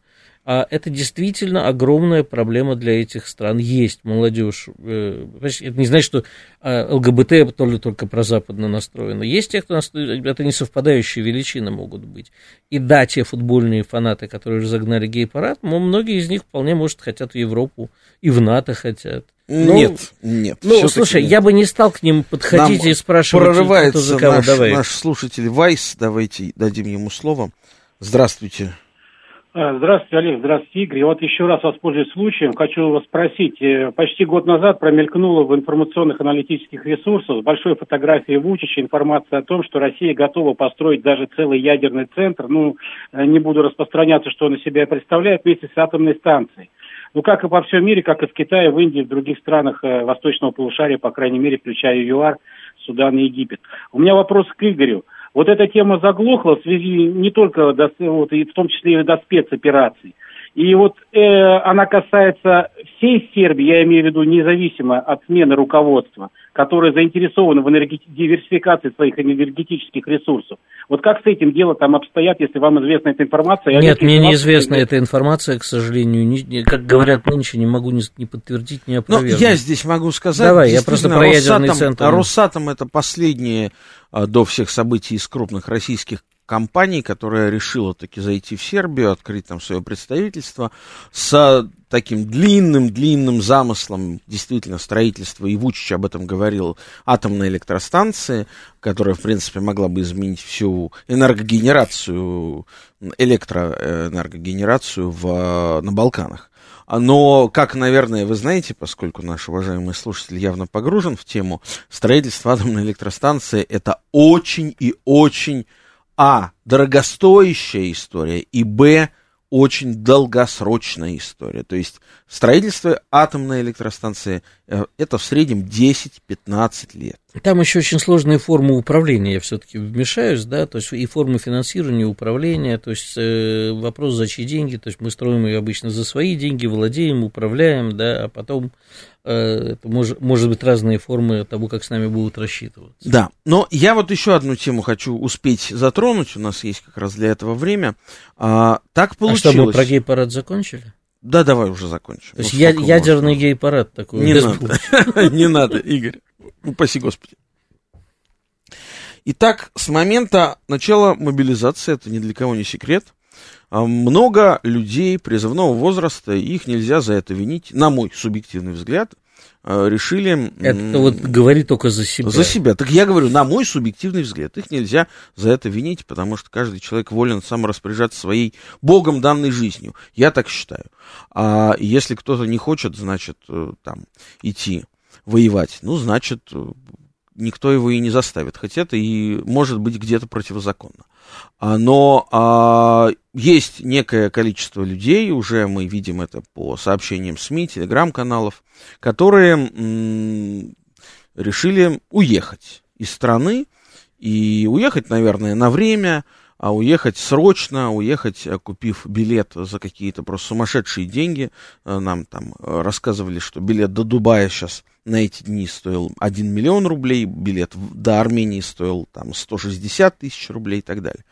А это действительно огромная проблема для этих стран. Есть молодежь. Э, это не значит, что а, ЛГБТ только, только про западно настроено. Есть те, кто настроен, это не совпадающие величины могут быть. И да, те футбольные фанаты, которые разогнали гей-парад, многие из них вполне, может, хотят в Европу и в НАТО хотят. Ну, нет, нет. Ну, слушай, нет. я бы не стал к ним подходить Нам и спрашивать, прорывается кто за кого. Наш, Давай. наш слушатель Вайс, давайте дадим ему слово. Здравствуйте. А, здравствуйте, Олег, здравствуйте, Игорь. Вот еще раз воспользуюсь случаем, хочу вас спросить. Э, почти год назад промелькнула в информационных аналитических ресурсах с большой фотографией Вучича информация о том, что Россия готова построить даже целый ядерный центр. Ну, э, не буду распространяться, что он из себя представляет, вместе с атомной станцией. Ну, как и по всем мире, как и в Китае, в Индии, в других странах э, восточного полушария, по крайней мере, включая ЮАР, Судан и Египет. У меня вопрос к Игорю. Вот эта тема заглохла в связи не только, до, вот, и в том числе и до спецопераций. И вот э, она касается всей Сербии, я имею в виду независимо от смены руководства, которые заинтересованы в энергет... диверсификации своих энергетических ресурсов. Вот как с этим дело там обстоят, если вам известна эта информация? Нет, мне неизвестна эта информация, к сожалению. Не, как говорят нынче, не могу ни, ни подтвердить, ни опровергнуть. Ну, я здесь могу сказать. Давай, я просто про ядерный Росатом, центр. Росатом это последнее а, до всех событий из крупных российских компании, которая решила таки зайти в Сербию, открыть там свое представительство с таким длинным-длинным замыслом, действительно, строительства, и Вучич об этом говорил, атомной электростанции, которая, в принципе, могла бы изменить всю энергогенерацию, электроэнергогенерацию в, на Балканах. Но, как, наверное, вы знаете, поскольку наш уважаемый слушатель явно погружен в тему, строительство атомной электростанции это очень и очень, а, дорогостоящая история, и, б, очень долгосрочная история. То есть строительство атомной электростанции это в среднем 10-15 лет. Там еще очень сложные формы управления, я все-таки вмешаюсь, да, то есть и формы финансирования, управления, то есть э, вопрос за чьи деньги, то есть мы строим ее обычно за свои деньги, владеем, управляем, да, а потом э, это может, может быть разные формы того, как с нами будут рассчитываться. Да, но я вот еще одну тему хочу успеть затронуть, у нас есть как раз для этого время. А, так получилось. А что, мы про гей-парад закончили? Да, давай уже закончим. То есть Ну, я, ядерный гей-парад такой. Не надо. Не надо, Игорь. Упаси Господи. Итак, с момента начала мобилизации, это ни для кого не секрет, а, много людей призывного возраста, их нельзя за это винить, на мой субъективный взгляд, решили... м, Это вот говори только за себя. За себя. Так я говорю, на мой субъективный взгляд, их нельзя за это винить, потому что каждый человек волен сам распоряжаться своей Богом данной жизнью. Я так считаю. А если кто-то не хочет, значит, э, там, идти воевать, ну, значит, э, никто его и не заставит. Хотя это и может быть где-то противозаконно. А, Но а, есть некое количество людей, уже мы видим это по сообщениям СМИ, телеграм-каналов, которые м, решили уехать из страны. И уехать, наверное, на время, а уехать срочно, уехать, э, купив билет за какие-то просто сумасшедшие деньги. Э, Нам там э, рассказывали, что билет до Дубая сейчас на эти дни стоил 1 миллион рублей, билет до Армении стоил там 160 тысяч рублей и так далее.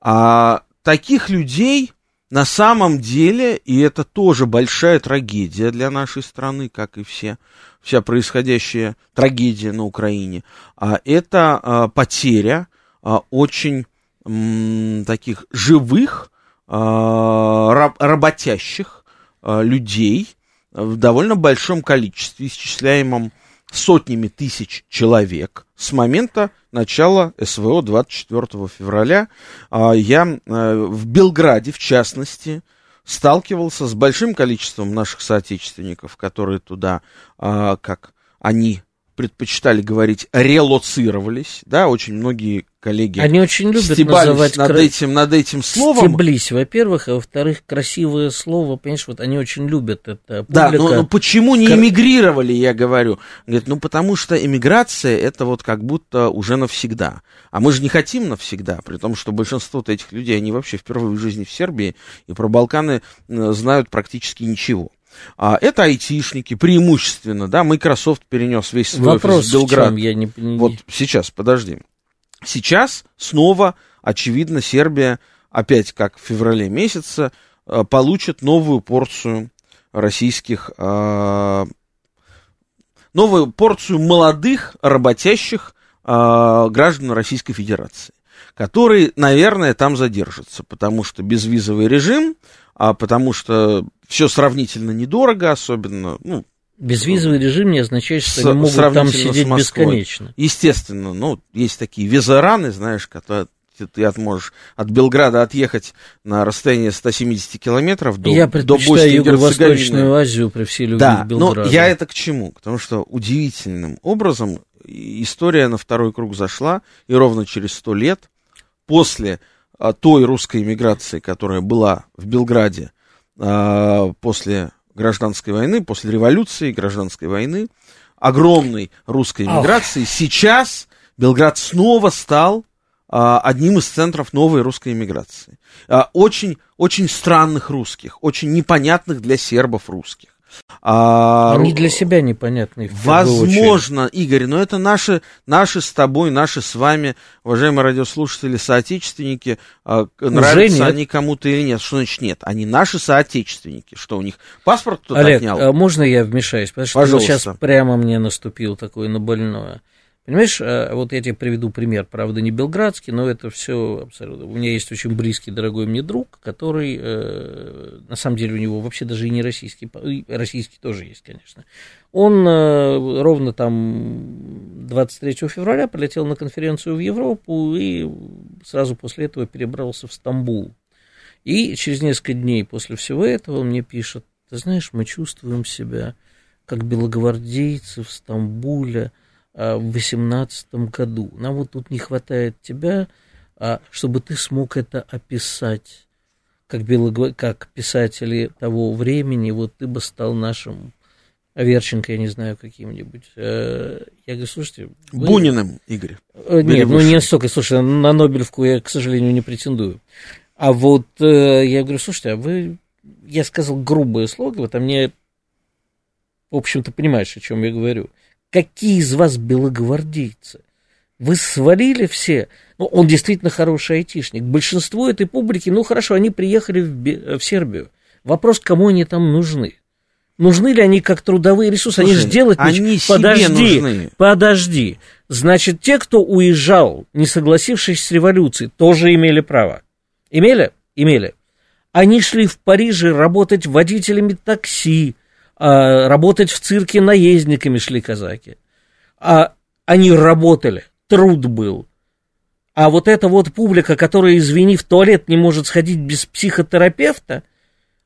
А таких людей на самом деле, и это тоже большая трагедия для нашей страны, как и все, вся происходящая трагедия на Украине, а это а, потеря а, очень м, таких живых, а, раб- работящих а, людей в довольно большом количестве, исчисляемом сотнями тысяч человек с момента начала СВО 24 февраля. А, Я э, в Белграде, в частности, сталкивался с большим количеством наших соотечественников, которые туда, а, как они предпочитали говорить, релоцировались, да, очень многие коллеги Они очень любят называть над, кра- этим, над этим словом. Стеблись, во-первых, а во-вторых, красивое слово, понимаешь, вот они очень любят это. Да, но, Публика- но почему не эмигрировали, я говорю? Говорит, ну потому что эмиграция это вот как будто уже навсегда. А мы же не хотим навсегда, при том, что большинство этих людей, они вообще впервые в жизни в Сербии и про Балканы э, знают практически ничего. А это айтишники, преимущественно, да, Microsoft перенес весь свой Вопрос офис в в Белград. чем, я не понимаю. Вот сейчас, подожди. Сейчас снова, очевидно, Сербия, опять как в феврале месяце, э, получит новую порцию российских, э, новую порцию молодых, работящих э, граждан Российской Федерации, которые, наверное, там задержатся, потому что безвизовый режим, а потому что все сравнительно недорого, особенно, ну, Безвизовый режим не означает, что С- они могут там сидеть бесконечно. Естественно, ну, есть такие визараны, знаешь, которые ты, от- можешь от Белграда отъехать на расстояние 170 километров до, я предпочитаю Юго-Восточную. Азию при всей любви Да, к но Белграду. я это к чему? Потому что удивительным образом история на второй круг зашла, и ровно через сто лет после а, той русской иммиграции, которая была в Белграде после гражданской войны, после революции, гражданской войны, огромной русской иммиграции, сейчас Белград снова стал а, одним из центров новой русской иммиграции. А, очень, очень странных русских, очень непонятных для сербов русских. А, Они для себя непонятны. в первую очередь. Возможно, Игорь, но это наши, наши с тобой, наши с вами, уважаемые радиослушатели, соотечественники, а, к- нравятся нет. они кому-то или нет. Что значит нет? Они наши соотечественники. Что у них паспорт кто-то Олег, отнял? а можно я вмешаюсь? Потому что Пожалуйста. сейчас прямо мне наступил такой на больное. Понимаешь, а, вот я тебе приведу пример, правда, не белградский, но это все абсолютно. У меня есть очень близкий, дорогой мне друг, который, э, на самом деле, у него вообще даже и не российский, российский тоже есть, конечно. Он э, ровно там 23 февраля полетел на конференцию в Европу и сразу после этого перебрался в Стамбул. И через несколько дней после всего этого он мне пишет, ты знаешь, мы чувствуем себя как белогвардейцы в Стамбуле в восемнадцатом году. Нам вот тут не хватает тебя, а, чтобы ты смог это описать. Как, белогва... как писатели того времени, вот ты бы стал нашим Аверченко, я не знаю, каким-нибудь. Э, я говорю, слушайте... Вы... Буниным, Игорь. Э, нет, ну не столько, слушай, на Нобелевку я, к сожалению, не претендую. А вот э, я говорю, слушайте, а вы... Я сказал грубое слово, вот, а мне, в общем-то, понимаешь, о чем я говорю. Какие из вас белогвардейцы? Вы свалили все. Ну, он действительно хороший айтишник. Большинство этой публики, ну, хорошо, они приехали в, в Сербию. Вопрос, кому они там нужны? Нужны ли они как трудовые ресурсы? Слушай, они же делать они ничего. Подожди, нужны. подожди. Значит, те, кто уезжал, не согласившись с революцией, тоже имели право. Имели? Имели. Они шли в Париже работать водителями такси, а, работать в цирке наездниками шли казаки. А они работали, труд был. А вот эта вот публика, которая, извини, в туалет не может сходить без психотерапевта –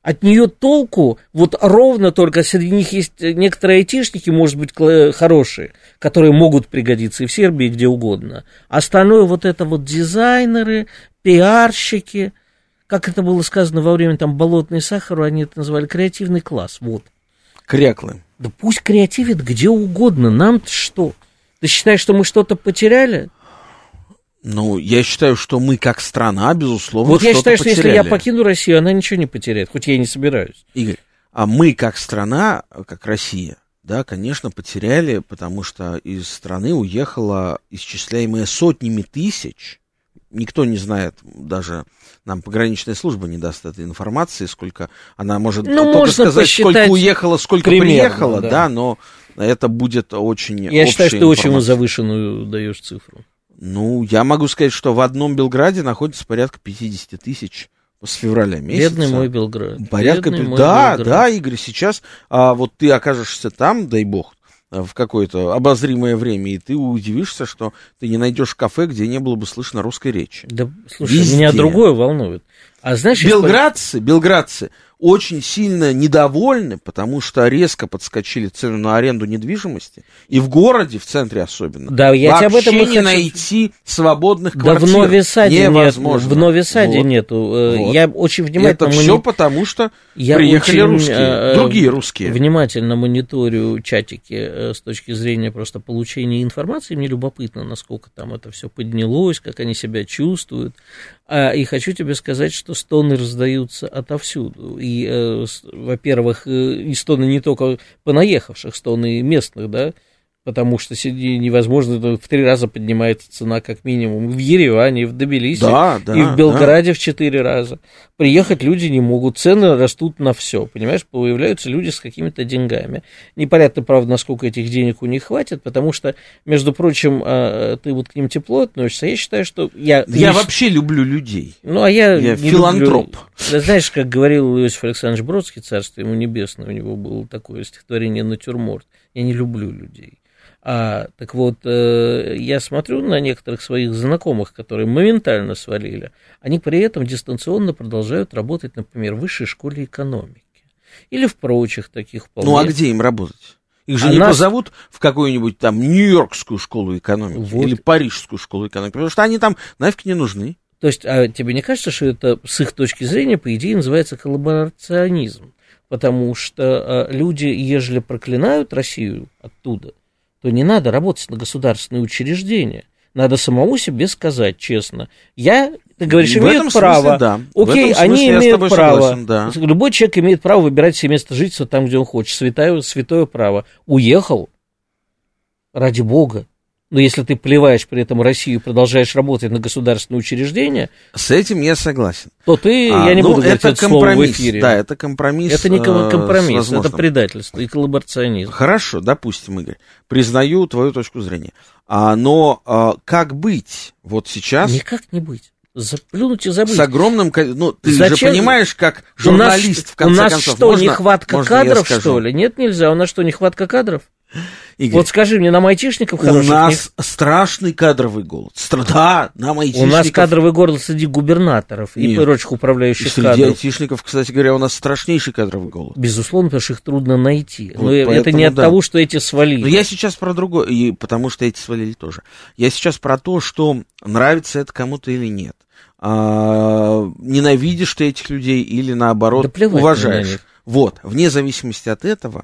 от нее толку, вот ровно только среди них есть некоторые айтишники, может быть, хорошие, которые могут пригодиться и в Сербии, и где угодно. Остальное вот это вот дизайнеры, пиарщики, как это было сказано во время там болотной сахара, они это называли креативный класс, вот. Кряклы. Да пусть креативит где угодно, нам-то что? Ты считаешь, что мы что-то потеряли? Ну, я считаю, что мы как страна, безусловно, Вот я считаю, что если я покину Россию, она ничего не потеряет, хоть я и не собираюсь. Игорь, а мы как страна, как Россия, да, конечно, потеряли, потому что из страны уехало исчисляемое сотнями тысяч. Никто не знает, даже нам пограничная служба не даст этой информации, сколько она может ну, только сказать, сколько уехало, сколько примерно, приехало, да. да, но это будет очень. Я считаю, что ты очень завышенную даешь цифру. Ну, я могу сказать, что в одном Белграде находится порядка 50 тысяч с февраля месяца. Бедный мой Белград. Порядка... Бедный да, Белград. да, Игорь, сейчас а, вот ты окажешься там, дай бог, в какое-то обозримое время, и ты удивишься, что ты не найдешь кафе, где не было бы слышно русской речи. Да, слушай, Везде. меня другое волнует. А знаешь, белградцы, белградцы очень сильно недовольны, потому что резко подскочили цены на аренду недвижимости. И в городе, в центре особенно, да, я вообще об этом не хочу... найти свободных да квартир. в Новисаде невозможно. Нет, в Новисаде вот. нету. Э, вот. Я очень внимательно... Это все мони... потому, что я приехали очень, русские, э, другие русские. Внимательно мониторю чатики э, с точки зрения просто получения информации. Мне любопытно, насколько там это все поднялось, как они себя чувствуют. А, и хочу тебе сказать, что стоны раздаются отовсюду. И, э, во-первых, э, и стоны не только понаехавших, стоны местных, да, потому что невозможно, в три раза поднимается цена как минимум. В Ереване, в Тбилиси, да, да, и в Белграде да. в четыре раза. Приехать люди не могут, цены растут на все, понимаешь, появляются люди с какими-то деньгами. Непонятно, правда, насколько этих денег у них хватит, потому что, между прочим, а, ты вот к ним тепло относишься, я считаю, что я... Я лишь... вообще люблю людей. Ну, а я... Я филантроп. Люблю... Знаешь, как говорил Иосиф Александрович Бродский, царство ему небесное, у него было такое стихотворение «Натюрморт». Я не люблю людей. А, так вот, э, я смотрю на некоторых своих знакомых, которые моментально свалили, они при этом дистанционно продолжают работать, например, в высшей школе экономики или в прочих таких вполне... Ну, а где им работать? Их же а не нас... позовут в какую-нибудь там Нью-Йоркскую школу экономики вот. или Парижскую школу экономики, потому что они там нафиг не нужны. То есть, а тебе не кажется, что это с их точки зрения, по идее, называется коллаборационизм? Потому что а, люди, ежели проклинают Россию оттуда, то не надо работать на государственные учреждения. Надо самому себе сказать честно. Я, ты говоришь, имеют право. Смысле, да. Окей, они имеют право. Согласен, да. Любой человек имеет право выбирать себе место жительства там, где он хочет. Святое, святое право. Уехал, ради бога, но если ты плеваешь при этом Россию и продолжаешь работать на государственные учреждения... С этим я согласен. То ты, а, я не ну, буду говорить это, это слово в эфире. Да, это компромисс. Это не э, компромисс, это предательство и коллаборационизм. Хорошо, допустим, Игорь, признаю твою точку зрения. А, но а, как быть вот сейчас... Никак не быть. Заплюнуть и забыть. С огромным... Ну, ты Зачем? же понимаешь, как журналист, у нас, в конце у нас концов. что, можно, нехватка можно кадров, что ли? Нет, нельзя. У нас что, нехватка кадров? Игорь, Вот скажи мне, нам айтишников у хороших нас страшный кадровый голод. Стра- Да, нам нет? У айтишников... нас кадровый город среди губернаторов и Нет. прочих И управляющих среди кадров. айтишников, кстати говоря, у нас страшнейший кадровый голод. Безусловно, потому что их трудно найти. Вот Но это поэтому не от да. того, что эти свалили. Но я сейчас про другое, и потому что эти свалили тоже. Я сейчас про то, что нравится это кому-то или нет. А, ненавидишь ты этих людей или наоборот Да уважаешь. Вот, вне зависимости от этого,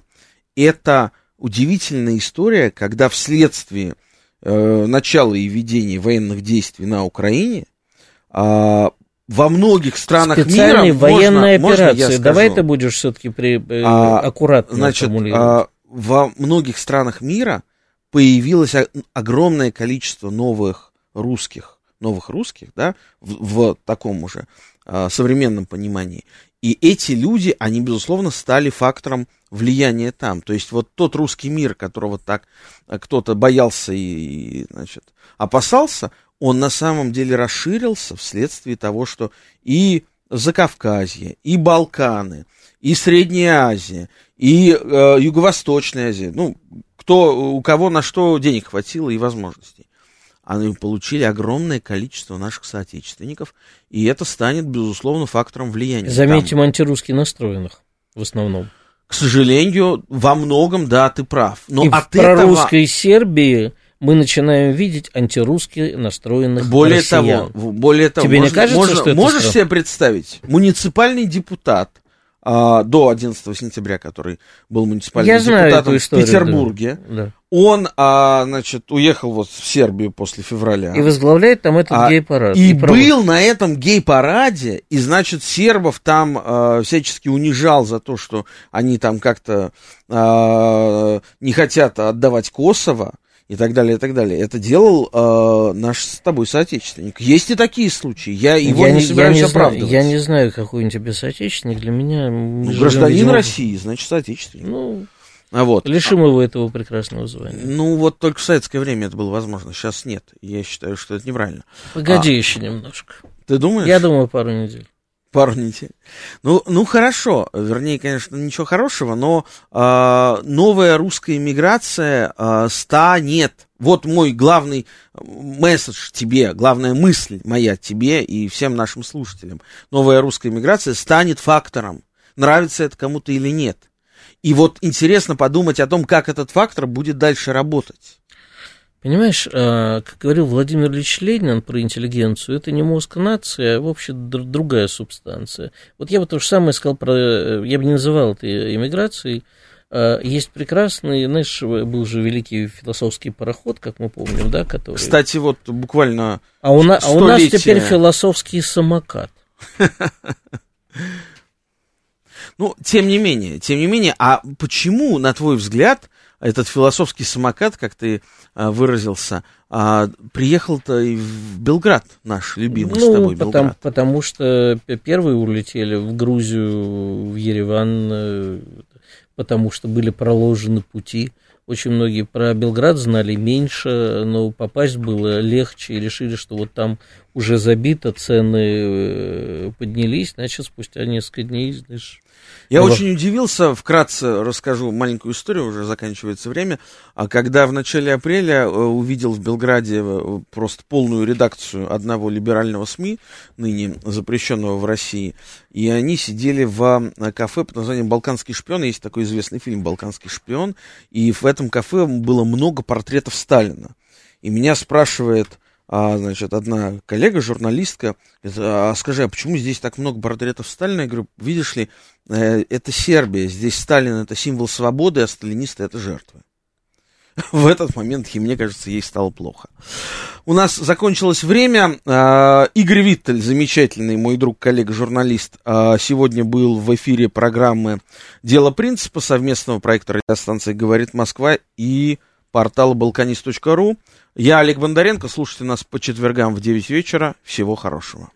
это удивительная история, когда вследствие э, начала и ведения военных действий на Украине а, во многих странах Специальные мира военные можно, можно операции. Давай скажу? ты будешь все-таки при, э, А, аккуратно Значит, а, во многих странах мира появилось огромное количество новых русских, новых русских, да, в, в таком уже а, современном понимании. И эти люди, они, безусловно, стали фактором влияния там. То есть вот тот русский мир, которого так а, кто-то боялся и, значит, опасался, он на самом деле расширился вследствие того, что и Закавказье, и Балканы, и Средняя Азия, и э, Юго-Восточная Азия, ну, кто, у кого на что денег хватило и возможностей. Они получили огромное количество наших соотечественников, и это станет, безусловно, фактором влияния. Заметим, Там, антирусски настроенных в основном. к сожалению, во многом, да, ты прав. Но И от в этого... прорусской Сербии мы начинаем видеть антирусски настроенных Более россиян. того, более того, Тебе не можно- кажется, можно- что это можешь странно? себе представить, муниципальный депутат а, до 11 сентября, который был муниципальным Я знаю депутатом историю. в Петербурге, да, да. он, а, значит, уехал вот в Сербию после февраля. И возглавляет там этот А, гей-парад. И проводит. был на этом гей-параде, и, значит, сербов там э, всячески унижал за то, что они там как-то э, не хотят отдавать Косово и так далее, и так далее. Это делал э, наш с тобой соотечественник. Есть и такие случаи. Я его я не, я собираюсь знаю- оправдывать. я не знаю, какой он тебе соотечественник. Для меня... Ну, гражданин видимо, России, значит, соотечественник. Ну, А вот. лишим его этого прекрасного звания. Ну, вот только в советское время это было возможно. Сейчас нет. Я считаю, что это неправильно. Погоди а. еще немножко. Ты думаешь? Я думаю, пару недель. Пару недель. Ну, ну хорошо, вернее, конечно, ничего хорошего, но а, новая русская иммиграция а, станет. Вот мой главный месседж тебе, главная мысль моя тебе и всем нашим слушателям. Новая русская иммиграция станет фактором. Нравится это кому-то или нет. И вот интересно подумать о том, как этот фактор будет дальше работать. Понимаешь, а, как говорил Владимир Ильич Ленин про интеллигенцию, это не мозг нации, а вообще др- другая субстанция. Вот я бы то же самое сказал про... э, Я бы не называл это иммиграцией. А, Есть прекрасный, знаешь, был же великий философский пароход, как мы помним, да, который... Кстати, вот буквально а у, на- а у нас теперь философский самокат. Ну, тем не менее, тем не менее, а почему, на твой взгляд, этот философский самокат, как ты а, выразился, а, приехал-то и в Белград, наш любимый с ну, тобой потому, Белград? потому что первые улетели в Грузию, в Ереван, э, потому что были проложены пути. Очень многие про Белград знали меньше, но попасть было легче и решили, что вот там уже забито, цены э, поднялись, значит, спустя несколько дней, знаешь, Я Ну, очень удивился, вкратце расскажу маленькую историю, уже заканчивается время, а когда в начале апреля э, увидел в Белграде э, просто полную редакцию одного либерального СМИ, ныне запрещенного в России, и они сидели в э, кафе под названием «Балканский шпион», есть такой известный фильм «Балканский шпион», и в этом кафе было много портретов Сталина. И меня спрашивает а, значит, одна коллега, журналистка, а скажи, а почему здесь так много портретов Сталина? Я говорю, видишь ли, э, это Сербия, здесь Сталин это символ свободы, а сталинисты это жертвы. В этот момент, и мне кажется, ей стало плохо. У нас закончилось время. А, Игорь Виттель, замечательный мой друг, коллега, журналист, а, сегодня был в эфире программы «Дело принципа» совместного проекта радиостанции «Говорит Москва» и портала balkanist.ru. Я Олег Бондаренко. Слушайте нас по четвергам в 9 вечера. Всего хорошего.